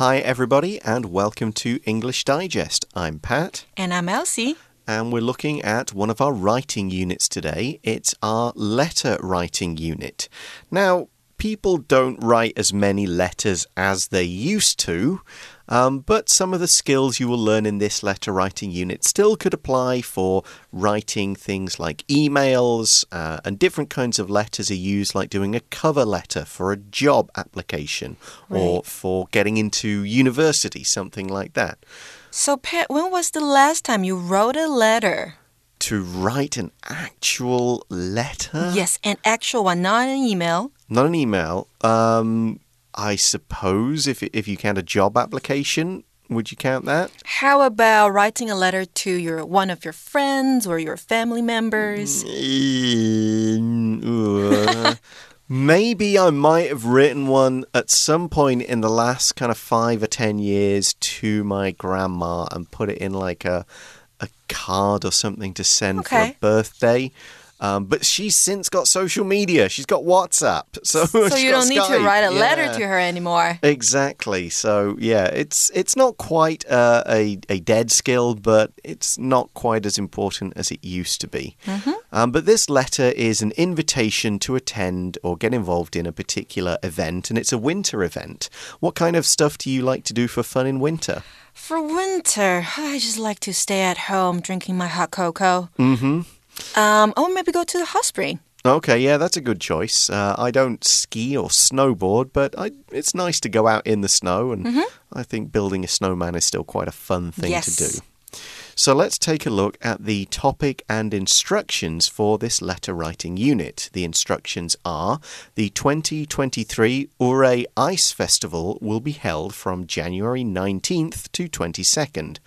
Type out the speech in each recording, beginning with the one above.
Hi, everybody, and welcome to English Digest. I'm Pat. And I'm Elsie. And we're looking at one of our writing units today. It's our letter writing unit. Now, people don't write as many letters as they used to. Um, but some of the skills you will learn in this letter writing unit still could apply for writing things like emails, uh, and different kinds of letters are used, like doing a cover letter for a job application right. or for getting into university, something like that. So, Pat, when was the last time you wrote a letter? To write an actual letter? Yes, an actual one, not an email. Not an email. Um, I suppose if if you count a job application, would you count that? How about writing a letter to your one of your friends or your family members? Mm, uh, maybe I might have written one at some point in the last kind of five or ten years to my grandma and put it in like a a card or something to send okay. for a birthday. Um, but she's since got social media. She's got WhatsApp. So, so you don't Skype. need to write a yeah. letter to her anymore. Exactly. So yeah, it's it's not quite uh, a a dead skill, but it's not quite as important as it used to be. Mm -hmm. um, but this letter is an invitation to attend or get involved in a particular event, and it's a winter event. What kind of stuff do you like to do for fun in winter? For winter, I just like to stay at home drinking my hot cocoa. Mm-hmm. Um, or maybe go to the hot spring. Okay, yeah, that's a good choice. Uh, I don't ski or snowboard, but I, it's nice to go out in the snow, and mm -hmm. I think building a snowman is still quite a fun thing yes. to do. So let's take a look at the topic and instructions for this letter writing unit. The instructions are the 2023 Ouray Ice Festival will be held from January 19th to 22nd.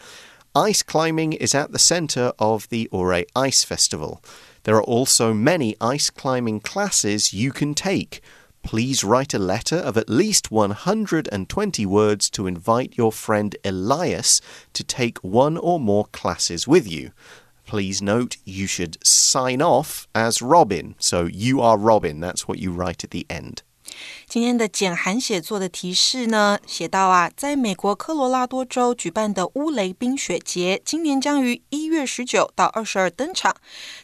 Ice climbing is at the center of the Ouray Ice Festival. There are also many ice climbing classes you can take. Please write a letter of at least 120 words to invite your friend Elias to take one or more classes with you. Please note you should sign off as Robin. So you are Robin. That's what you write at the end. 今天的简函写作的提示呢，写到啊，在美国科罗拉多州举办的乌雷冰雪节，今年将于一月十九到二十二登场。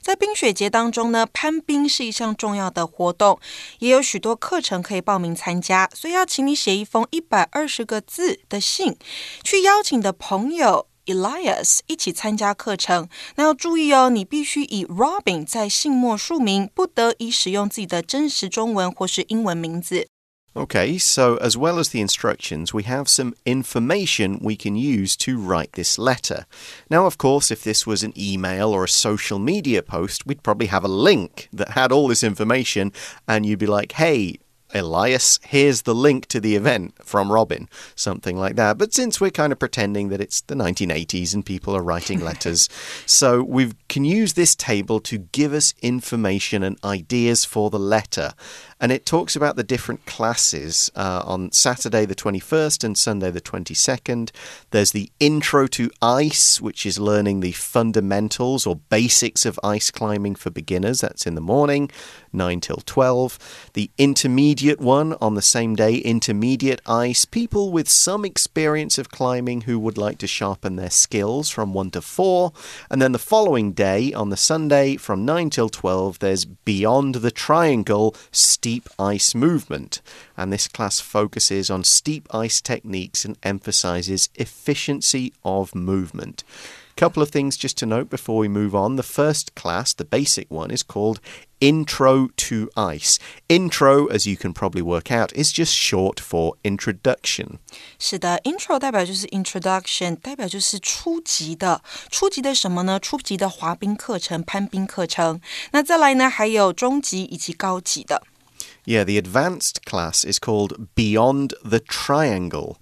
在冰雪节当中呢，攀冰是一项重要的活动，也有许多课程可以报名参加，所以要请你写一封一百二十个字的信，去邀请的朋友。Elias 一起参加课程，那要注意哦，你必须以 Robin 在信末署名，不得以使用自己的真实中文或是英文名字。Okay, so as well as the instructions, we have some information we can use to write this letter. Now, of course, if this was an email or a social media post, we'd probably have a link that had all this information, and you'd be like, hey, Elias, here's the link to the event from Robin, something like that. But since we're kind of pretending that it's the 1980s and people are writing letters, so we can use this table to give us information and ideas for the letter. And it talks about the different classes uh, on Saturday the 21st and Sunday the 22nd. There's the Intro to Ice, which is learning the fundamentals or basics of ice climbing for beginners. That's in the morning, 9 till 12. The intermediate one on the same day, Intermediate Ice. People with some experience of climbing who would like to sharpen their skills from 1 to 4. And then the following day, on the Sunday, from 9 till 12, there's Beyond the Triangle, steep ice movement. And this class focuses on steep ice techniques and emphasizes efficiency of movement. Couple of things just to note before we move on. The first class, the basic one, is called Intro to Ice. Intro, as you can probably work out, is just short for introduction. 是的，intro 代表就是 introduction，代表就是初级的。初级的什么呢？初级的滑冰课程、攀冰课程。那再来呢，还有中级以及高级的。 yeah, the advanced class is called Beyond the Triangle.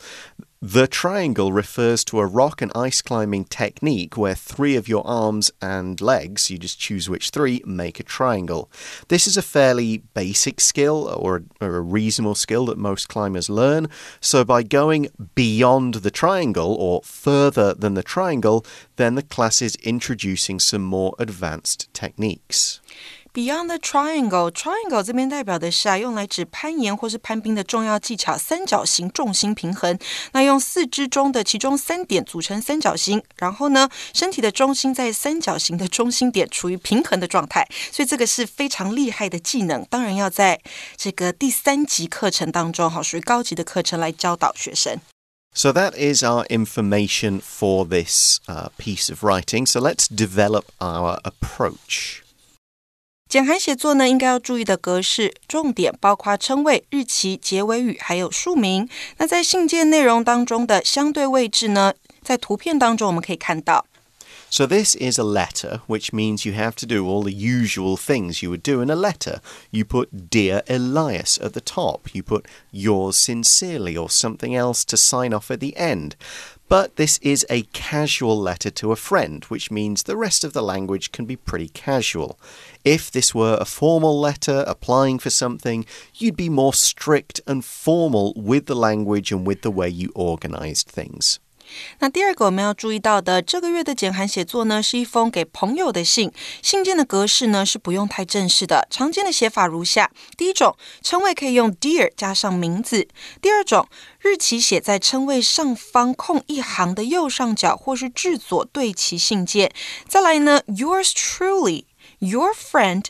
The triangle refers to a rock and ice climbing technique where three of your arms and legs, you just choose which three, make a triangle. This is a fairly basic skill or, or, a reasonable skill that most climbers learn. So, by going beyond the triangle or further than the triangle, then the class is introducing some more advanced techniques. Beyond the triangle，triangle 这边代表的是啊，用来指攀岩或是攀冰的重要技巧——三角形重心平衡。那用四肢中的其中三点组成三角形，然后呢，身体的中心在三角形的中心点处于平衡的状态。所以这个是非常厉害的技能，当然要在这个第三级课程当中，哈，属于高级的课程来教导学生。So that is our information for this uh, piece of writing. So let's develop our approach. 简函写作呢，应该要注意的格式重点包括称谓、日期、结尾语，还有署名。那在信件内容当中的相对位置呢，在图片当中我们可以看到。So this is a letter, which means you have to do all the usual things you would do in a letter. You put Dear Elias at the top. You put Yours sincerely or something else to sign off at the end. But this is a casual letter to a friend, which means the rest of the language can be pretty casual. If this were a formal letter applying for something, you'd be more strict and formal with the language and with the way you organized things. 那第二个我们要注意到的，这个月的简函写作呢，是一封给朋友的信。信件的格式呢是不用太正式的，常见的写法如下：第一种，称谓可以用 Dear 加上名字；第二种，日期写在称谓上方空一行的右上角或是至左对齐信件。再来呢，Yours truly，Your friend。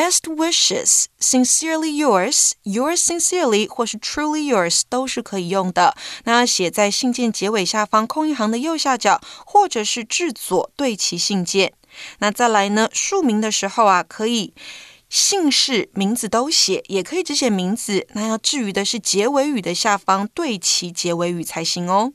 Best wishes, sincerely yours, yours sincerely，或是 truly yours 都是可以用的。那写在信件结尾下方空一行的右下角，或者是至左对齐信件。那再来呢？署名的时候啊，可以姓氏、名字都写，也可以只写名字。那要至于的是结尾语的下方对齐结尾语才行哦。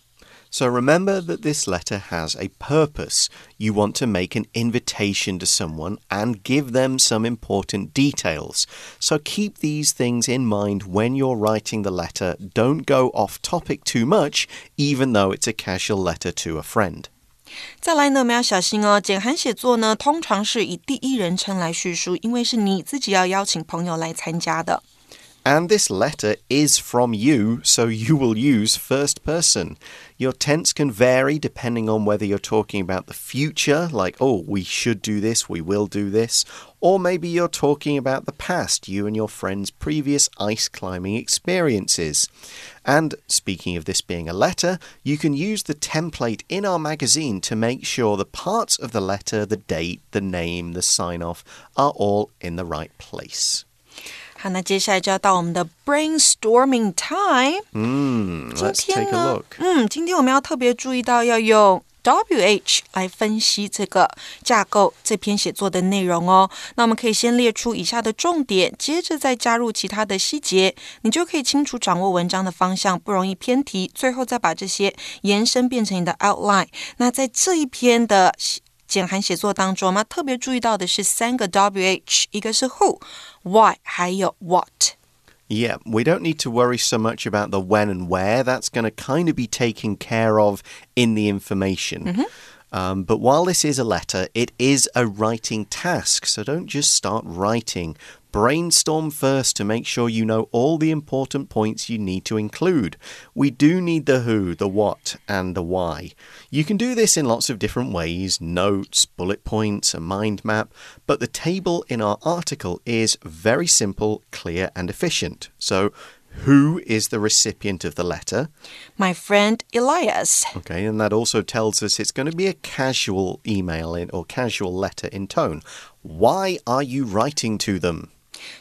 so remember that this letter has a purpose. You want to make an invitation to someone and give them some important details. So keep these things in mind when you're writing the letter. Don't go off topic too much, even though it's a casual letter to a friend. 再来呢，我们要小心哦。简函写作呢，通常是以第一人称来叙述，因为是你自己要邀请朋友来参加的。 And this letter is from you, so you will use first person. Your tense can vary depending on whether you're talking about the future, like, oh, we should do this, we will do this, or maybe you're talking about the past, you and your friend's previous ice climbing experiences. And speaking of this being a letter, you can use the template in our magazine to make sure the parts of the letter, the date, the name, the sign off, are all in the right place. 好，那接下来就要到我们的 brainstorming time。嗯，今天呢，嗯，今天我们要特别注意到要用 WH 来分析这个架构这篇写作的内容哦。那我们可以先列出以下的重点，接着再加入其他的细节，你就可以清楚掌握文章的方向，不容易偏题。最后再把这些延伸变成你的 outline。那在这一篇的。简函写作当中，我们特别注意到的是三个 WH，一个是 who、why，还有 what。Yeah, we don't need to worry so much about the when and where. That's going to kind of be taken care of in the information. Mm -hmm. Um, but while this is a letter, it is a writing task. So don't just start writing. Brainstorm first to make sure you know all the important points you need to include. We do need the who, the what, and the why. You can do this in lots of different ways notes, bullet points, a mind map, but the table in our article is very simple, clear, and efficient. So who is the recipient of the letter? My friend Elias. Okay, and that also tells us it's going to be a casual email in, or casual letter in tone. Why are you writing to them?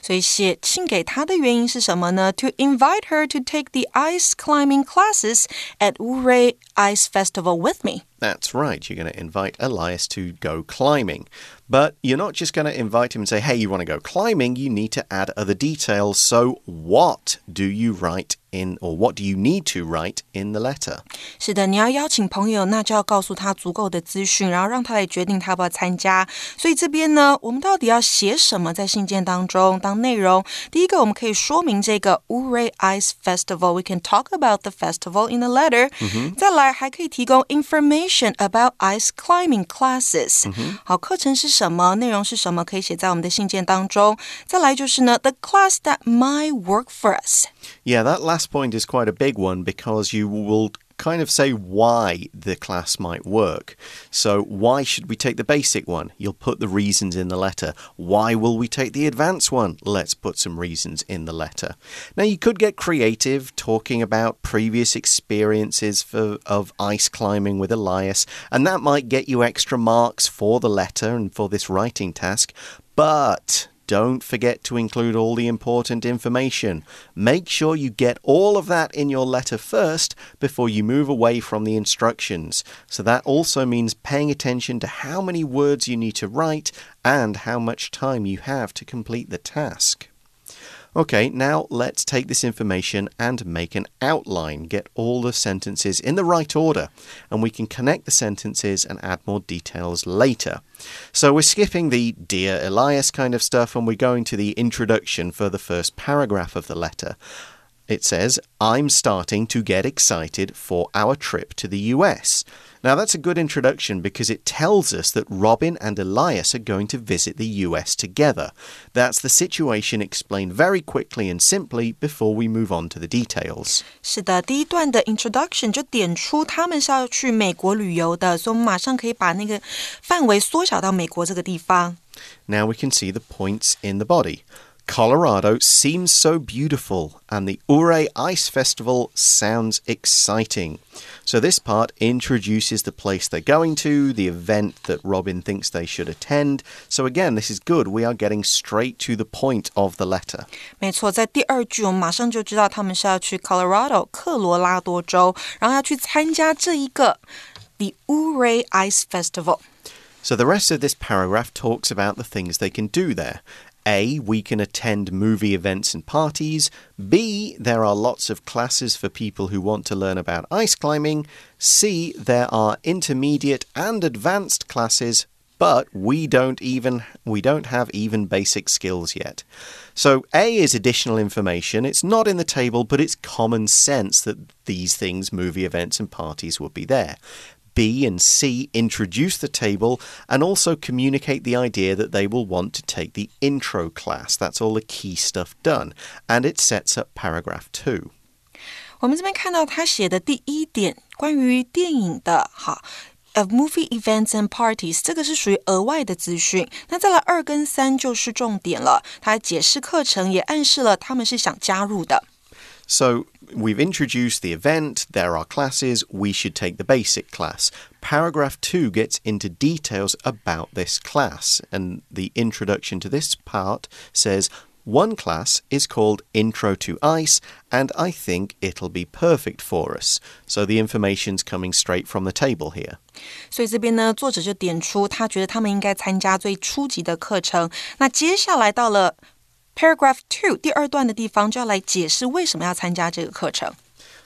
所以写信给她的原因是什么呢？To invite her to take the ice climbing classes at Ouray Ice Festival with me. That's right, you're going to invite Elias to go climbing. But you're not just going to invite him and say, hey, you want to go climbing, you need to add other details. So, what do you write in, or what do you need to write in the letter? 是的，你要邀请朋友，那就要告诉他足够的资讯，然后让他来决定他要不要参加。所以这边呢，我们到底要写什么在信件当中当内容？第一个，我们可以说明这个 Ouray Ice Festival，we can talk about the festival in the letter、mm。Hmm. 再来，还可以提供 information。about ice climbing classes、嗯。好，课程是什么？内容是什么？可以写在我们的信件当中。再来就是呢，the class that might work for us。Yeah, that last point is quite a big one because you will kind of say why the class might work. So, why should we take the basic one? You'll put the reasons in the letter. Why will we take the advanced one? Let's put some reasons in the letter. Now, you could get creative talking about previous experiences for, of ice climbing with Elias, and that might get you extra marks for the letter and for this writing task. But don't forget to include all the important information. Make sure you get all of that in your letter first before you move away from the instructions. So that also means paying attention to how many words you need to write and how much time you have to complete the task. Okay, now let's take this information and make an outline. Get all the sentences in the right order, and we can connect the sentences and add more details later. So we're skipping the Dear Elias kind of stuff, and we're going to the introduction for the first paragraph of the letter. It says, I'm starting to get excited for our trip to the US. Now, that's a good introduction because it tells us that Robin and Elias are going to visit the US together. That's the situation explained very quickly and simply before we move on to the details. 是的，第一段的 introduction 就点出他们是要去美国旅游的，所以我们马上可以把那个范围缩小到美国这个地方。Now we can see the points in the body. Colorado seems so beautiful, and the Ure Ice Festival sounds exciting. So, this part introduces the place they're going to, the event that Robin thinks they should attend. So, again, this is good. We are getting straight to the point of the letter. 没错，在第二句，我们马上就知道他们是要去 Colorado 科罗拉多州，然后要去参加这一个 the Ure Ice Festival。So the rest of this paragraph talks about the things they can do there. A, we can attend movie events and parties. B, there are lots of classes for people who want to learn about ice climbing. C, there are intermediate and advanced classes, but we don't even we don't have even basic skills yet. So A is additional information. It's not in the table, but it's common sense that these things, movie events and parties, would be there. B and C introduce the table and also communicate the idea that they will want to take the intro class. That's all the key stuff done. And it sets up paragraph two. 我们这边看到他写的第一点，关于电影的，好。Of movie events and parties，这个是属于额外的资讯。那再来二跟三就是重点了。他解释课程，也暗示了他们是想加入的。 So we've introduced the event, there are classes, we should take the basic class. Paragraph 2 gets into details about this class, and the introduction to this part says, one class is called Intro to Ice, and I think it'll be perfect for us. So the information's coming straight from the table here. 所以这边呢，作者就点出他觉得他们应该参加最初级的课程。那接下来到了 Paragraph two 第二段的地方就要来解释为什么要参加这个课程。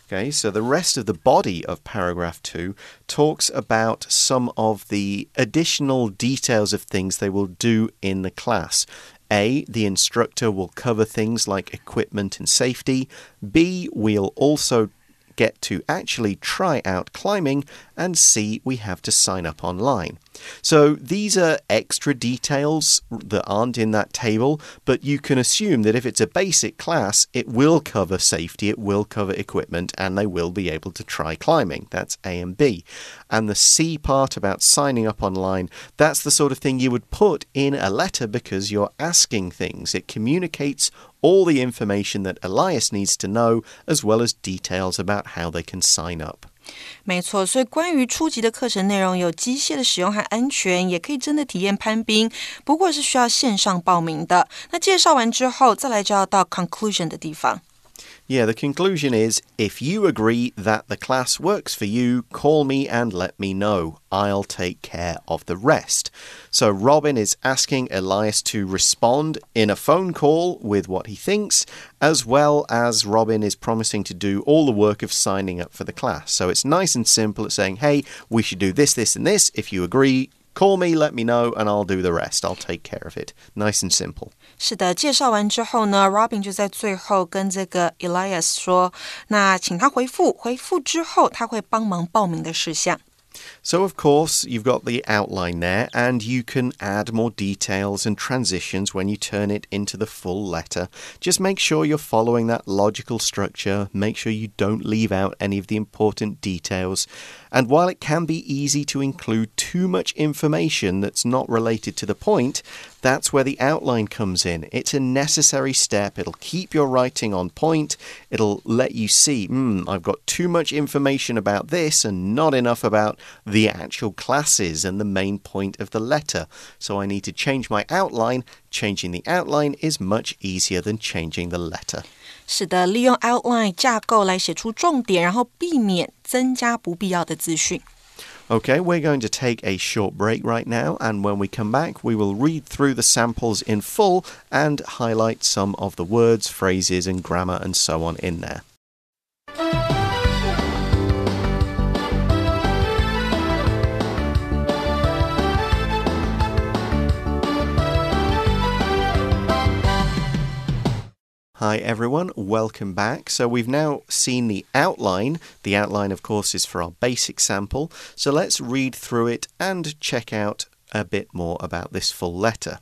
Okay, so the rest of the body of paragraph 2 talks about some of the additional details of things they will do in the class. A, the instructor will cover things like equipment and safety. B, we'll also get to actually try out climbing, and C, we have to sign up online. So these are extra details that aren't in that table, but you can assume that if it's a basic class, it will cover safety, it will cover equipment, and they will be able to try climbing. That's A and B. And the C part about signing up online, that's the sort of thing you would put in a letter because you're asking things. It communicates all the information that Elias needs to know, as well as details about how they can sign up. 没错，所以关于初级的课程内容有机械的使用和安全，也可以真的体验攀冰，不过是需要线上报名的。那介绍完之后，再来就要到 conclusion 的地方。Yeah, the conclusion is if you agree that the class works for you, call me and let me know. I'll take care of the rest. So, Robin is asking Elias to respond in a phone call with what he thinks, as well as Robin is promising to do all the work of signing up for the class. So, it's nice and simple. It's saying, hey, we should do this, this, and this. If you agree, Call me, let me know, and I'll do the rest. I'll take care of it. Nice and simple. 是的，介绍完之后呢，Robin 就在最后跟这个 Elias 说，那请他回复，回复之后他会帮忙报名的事项。so, of course, you've got the outline there, and you can add more details and transitions when you turn it into the full letter. Just make sure you're following that logical structure, make sure you don't leave out any of the important details. and while it can be easy to include too much information that's not related to the point, that's where the outline comes in. It's a necessary step. It'll keep your writing on point. It'll let you see, hmm, I've got too much information about this and not enough about the actual classes and the main point of the letter. So I need to change my outline. Changing the outline is much easier than changing the letter. 是的，利用 outline 架构来写出重点，然后避免增加不必要的资讯。Okay, we're going to take a short break right now, and when we come back, we will read through the samples in full and highlight some of the words, phrases, and grammar and so on in there. Hi everyone, welcome back. So we've now seen the outline. The outline, of course, is for our basic sample. So let's read through it and check out a bit more about this full letter.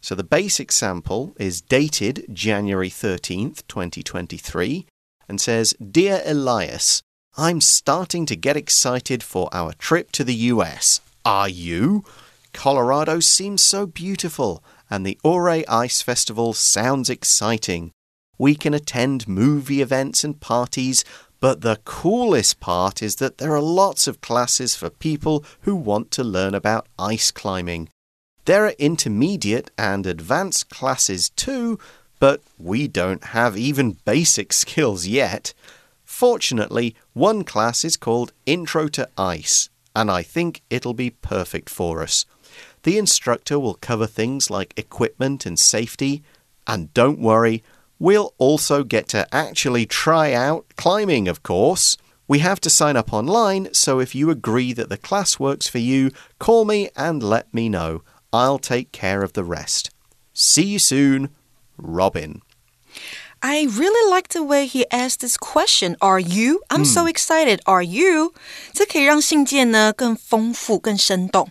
So the basic sample is dated January 13th, 2023, and says Dear Elias, I'm starting to get excited for our trip to the US. Are you? Colorado seems so beautiful, and the Ouray Ice Festival sounds exciting. We can attend movie events and parties, but the coolest part is that there are lots of classes for people who want to learn about ice climbing. There are intermediate and advanced classes too, but we don't have even basic skills yet. Fortunately, one class is called Intro to Ice, and I think it'll be perfect for us. The instructor will cover things like equipment and safety, and don't worry, We'll also get to actually try out climbing, of course. We have to sign up online, so if you agree that the class works for you, call me and let me know. I'll take care of the rest. See you soon, Robin. I really like the way he asked this question. Are you? I'm so hmm. excited. Are you? 这可以让信件呢更丰富、更生动。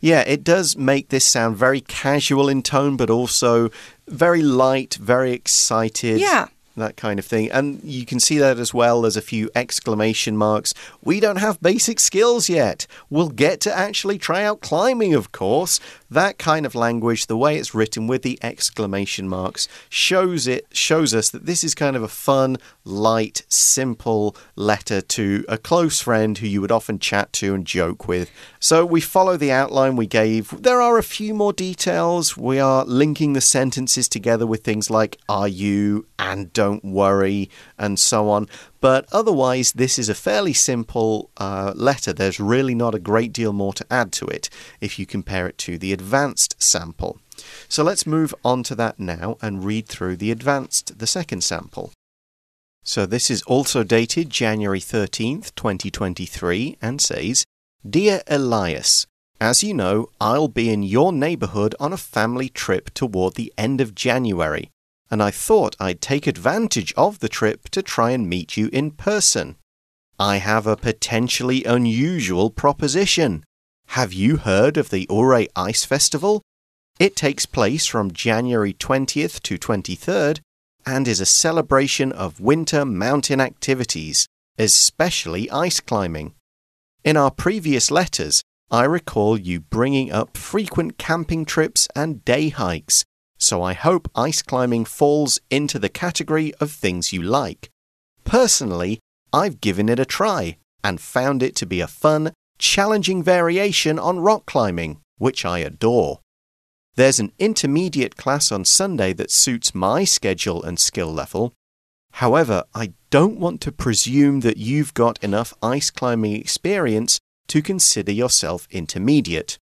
Yeah, it does make this sound very casual in tone, but also very light, very excited. Yeah that kind of thing. And you can see that as well. There's a few exclamation marks. We don't have basic skills yet. We'll get to actually try out climbing, of course. That kind of language, the way it's written with the exclamation marks, shows it shows us that this is kind of a fun, light, simple letter to a close friend who you would often chat to and joke with. So we follow the outline we gave. There are a few more details. We are linking the sentences together with things like are you and don't worry and so on. But otherwise, this is a fairly simple uh, letter. There's really not a great deal more to add to it if you compare it to the advanced sample. So let's move on to that now and read through the advanced, the second sample. So this is also dated January 13th, 2023, and says Dear Elias, as you know, I'll be in your neighborhood on a family trip toward the end of January and I thought I'd take advantage of the trip to try and meet you in person. I have a potentially unusual proposition. Have you heard of the Ouray Ice Festival? It takes place from January 20th to 23rd and is a celebration of winter mountain activities, especially ice climbing. In our previous letters, I recall you bringing up frequent camping trips and day hikes so I hope ice climbing falls into the category of things you like. Personally, I've given it a try and found it to be a fun, challenging variation on rock climbing, which I adore. There's an intermediate class on Sunday that suits my schedule and skill level. However, I don't want to presume that you've got enough ice climbing experience to consider yourself intermediate.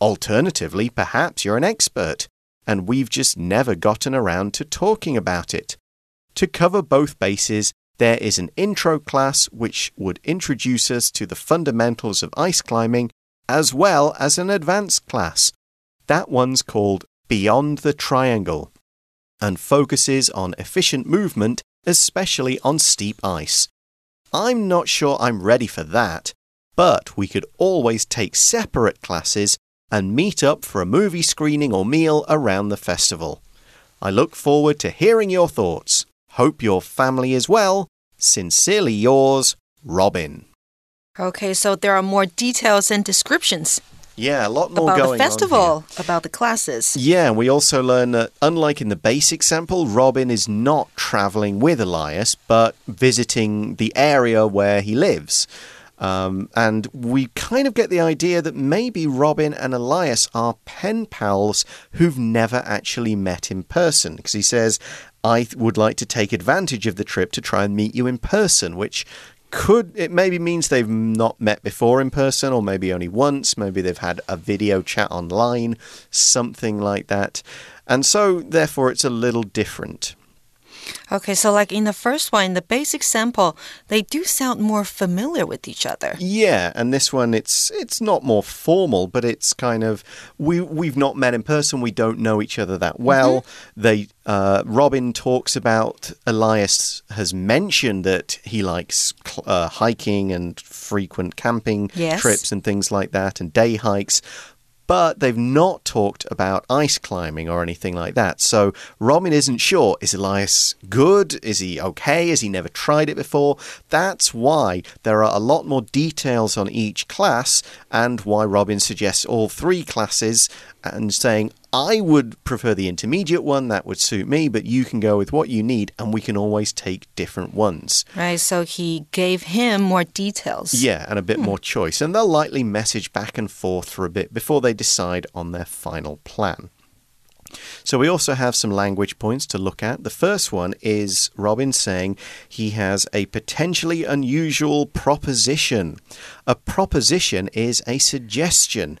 Alternatively, perhaps you're an expert, and we've just never gotten around to talking about it. To cover both bases, there is an intro class which would introduce us to the fundamentals of ice climbing, as well as an advanced class. That one's called Beyond the Triangle and focuses on efficient movement, especially on steep ice. I'm not sure I'm ready for that, but we could always take separate classes and meet up for a movie screening or meal around the festival. I look forward to hearing your thoughts. Hope your family is well. Sincerely yours, Robin. Okay, so there are more details and descriptions. Yeah, a lot more about going the festival, about the classes. Yeah, we also learn that, unlike in the basic sample, Robin is not traveling with Elias, but visiting the area where he lives. Um, and we kind of get the idea that maybe Robin and Elias are pen pals who've never actually met in person. Because he says, I would like to take advantage of the trip to try and meet you in person, which could it maybe means they've not met before in person or maybe only once maybe they've had a video chat online something like that. And so therefore it's a little different Okay, so like in the first one, the basic sample, they do sound more familiar with each other. Yeah, and this one it's it's not more formal, but it's kind of we we've not met in person, we don't know each other that well. Mm -hmm. They uh, Robin talks about Elias has mentioned that he likes uh, hiking and frequent camping yes. trips and things like that, and day hikes but they've not talked about ice climbing or anything like that. So Robin isn't sure is Elias good? Is he okay? Has he never tried it before? That's why there are a lot more details on each class and why Robin suggests all three classes and saying, I would prefer the intermediate one, that would suit me, but you can go with what you need, and we can always take different ones. Right, so he gave him more details. Yeah, and a bit hmm. more choice. And they'll likely message back and forth for a bit before they decide on their final plan. So we also have some language points to look at. The first one is Robin saying he has a potentially unusual proposition. A proposition is a suggestion.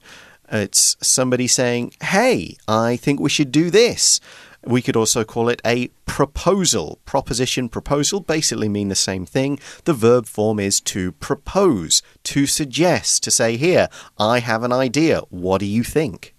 It's somebody saying, Hey, I think we should do this. We could also call it a proposal. Proposition, proposal basically mean the same thing. The verb form is to propose, to suggest, to say, Here, I have an idea. What do you think?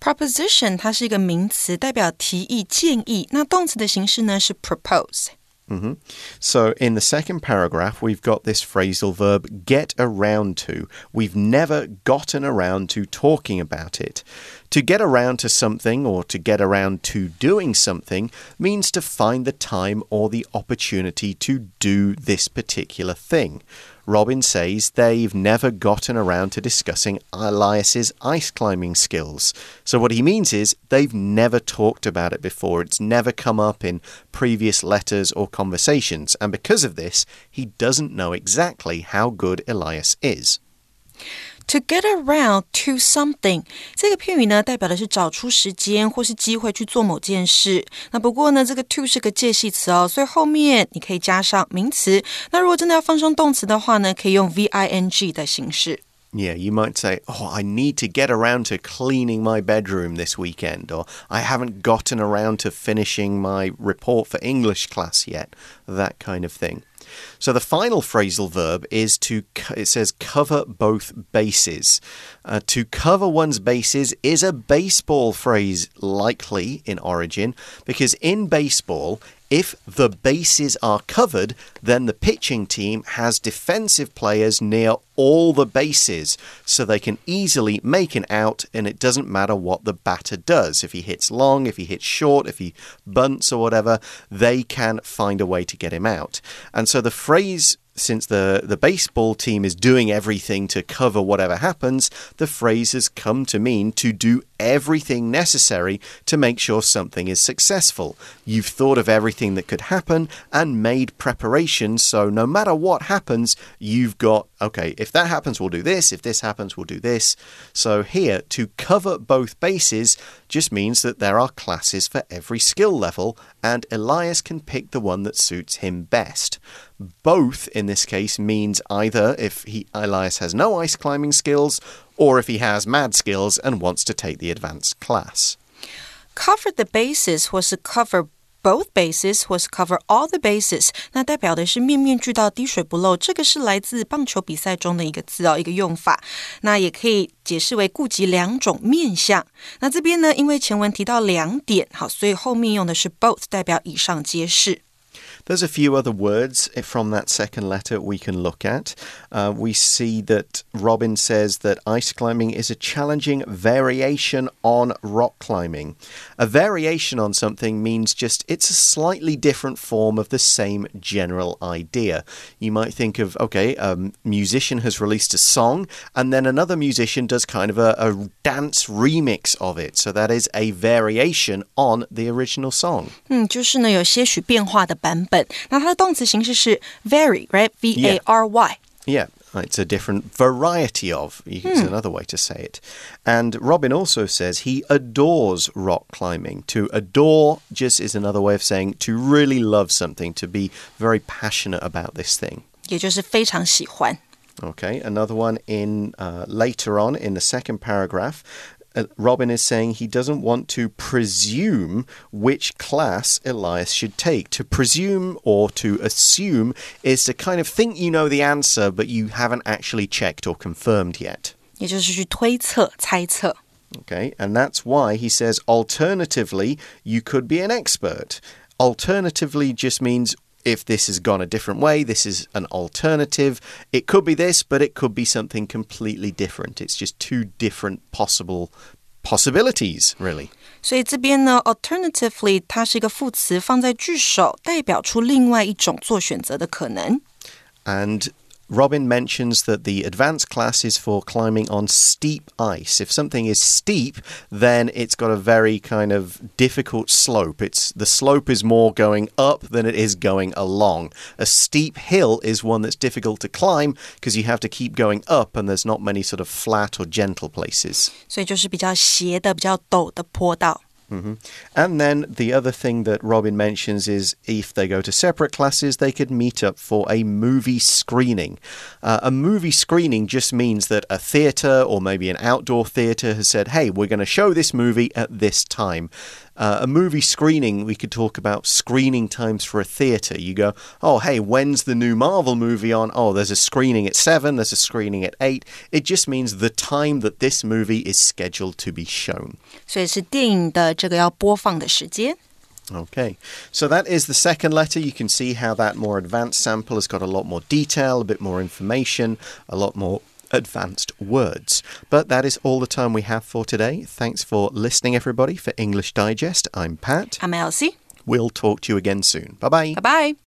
Proposition 它是一个名词，代表提议、建议。那动词的形式呢是 propose。 Mm -hmm. So, in the second paragraph, we've got this phrasal verb get around to. We've never gotten around to talking about it. To get around to something or to get around to doing something means to find the time or the opportunity to do this particular thing. Robin says they've never gotten around to discussing Elias's ice climbing skills. So, what he means is they've never talked about it before. It's never come up in previous letters or conversations. And because of this, he doesn't know exactly how good Elias is To get around to something 这个片语呢，代表的是找出时间或是机会去做某件事。那不过呢，这个 to 是个介系词哦，所以后面你可以加上名词。那如果真的要放上动词的话呢，可以用 v i n g 的形式。Yeah, you might say, Oh, I need to get around to cleaning my bedroom this weekend, or I haven't gotten around to finishing my report for English class yet, that kind of thing. So the final phrasal verb is to, it says, cover both bases. Uh, to cover one's bases is a baseball phrase, likely in origin, because in baseball, if the bases are covered, then the pitching team has defensive players near all the bases, so they can easily make an out, and it doesn't matter what the batter does. If he hits long, if he hits short, if he bunts or whatever, they can find a way to get him out. And so the phrase since the, the baseball team is doing everything to cover whatever happens, the phrase has come to mean to do everything necessary to make sure something is successful. You've thought of everything that could happen and made preparations, so no matter what happens, you've got, okay, if that happens, we'll do this, if this happens, we'll do this. So here, to cover both bases just means that there are classes for every skill level, and Elias can pick the one that suits him best. Both in this case means either if he, Elias has no ice climbing skills or if he has mad skills and wants to take the advanced class. Cover the bases 或是 cover both bases 或是 cover all the bases，那代表的是面面俱到、滴水不漏。这个是来自棒球比赛中的一个字哦，一个用法。那也可以解释为顾及两种面相。那这边呢，因为前文提到两点，好，所以后面用的是 both，代表以上皆是。 There's a few other words from that second letter we can look at. Uh, we see that Robin says that ice climbing is a challenging variation on rock climbing. A variation on something means just it's a slightly different form of the same general idea. You might think of, okay, a musician has released a song, and then another musician does kind of a, a dance remix of it. So that is a variation on the original song. 嗯，就是呢有些许变化的版本。 那它的动词形式是 vary，right？V A R Y。Yeah. It's a different variety of, it's another way to say it. And Robin also says he adores rock climbing. To adore just is another way of saying to really love something, to be very passionate about this thing. 也就是非常喜欢。 Okay, another one in uh, later on in the second paragraph. Uh, Robin is saying he doesn't want to presume which class Elias should take. To presume or to assume is to kind of think you know the answer, but you haven't actually checked or confirmed yet. 也就是去推测、猜测。 Okay, and that's why he says alternatively, you could be an expert. Alternatively just means if this has gone a different way, this is an alternative. It could be this, but it could be something completely different. It's just two different possible possibilities, really. 所以这边呢，alternatively 它是一个副词，放在句首，代表出另外一种做选择的可能。 And Robin mentions that the advanced class is for climbing on steep ice. If something is steep, then it's got a very kind of difficult slope. It's the slope is more going up than it is going along. A steep hill is one that's difficult to climb because you have to keep going up and there's not many sort of flat or gentle places. 所以就是比较斜的、比较陡的坡道。 And then the other thing that Robin mentions is if they go to separate classes, they could meet up for a movie screening. Uh, a movie screening just means that a theatre or maybe an outdoor theatre has said, hey, we're going to show this movie at this time. Uh, a movie screening, we could talk about screening times for a theatre. You go, oh, hey, when's the new Marvel movie on? Oh, there's a screening at 7, there's a screening at 8. It just means the time that this movie is scheduled to be shown. 所以是电影的这个要播放的时间。 Okay, so that is the second letter. You can see how that more advanced sample has got a lot more detail, a bit more information, a lot more advanced words. But that is all the time we have for today. Thanks for listening, everybody, for English Digest. I'm Pat. I'm Elsie，We'll talk to you again soon. Bye bye. 拜拜。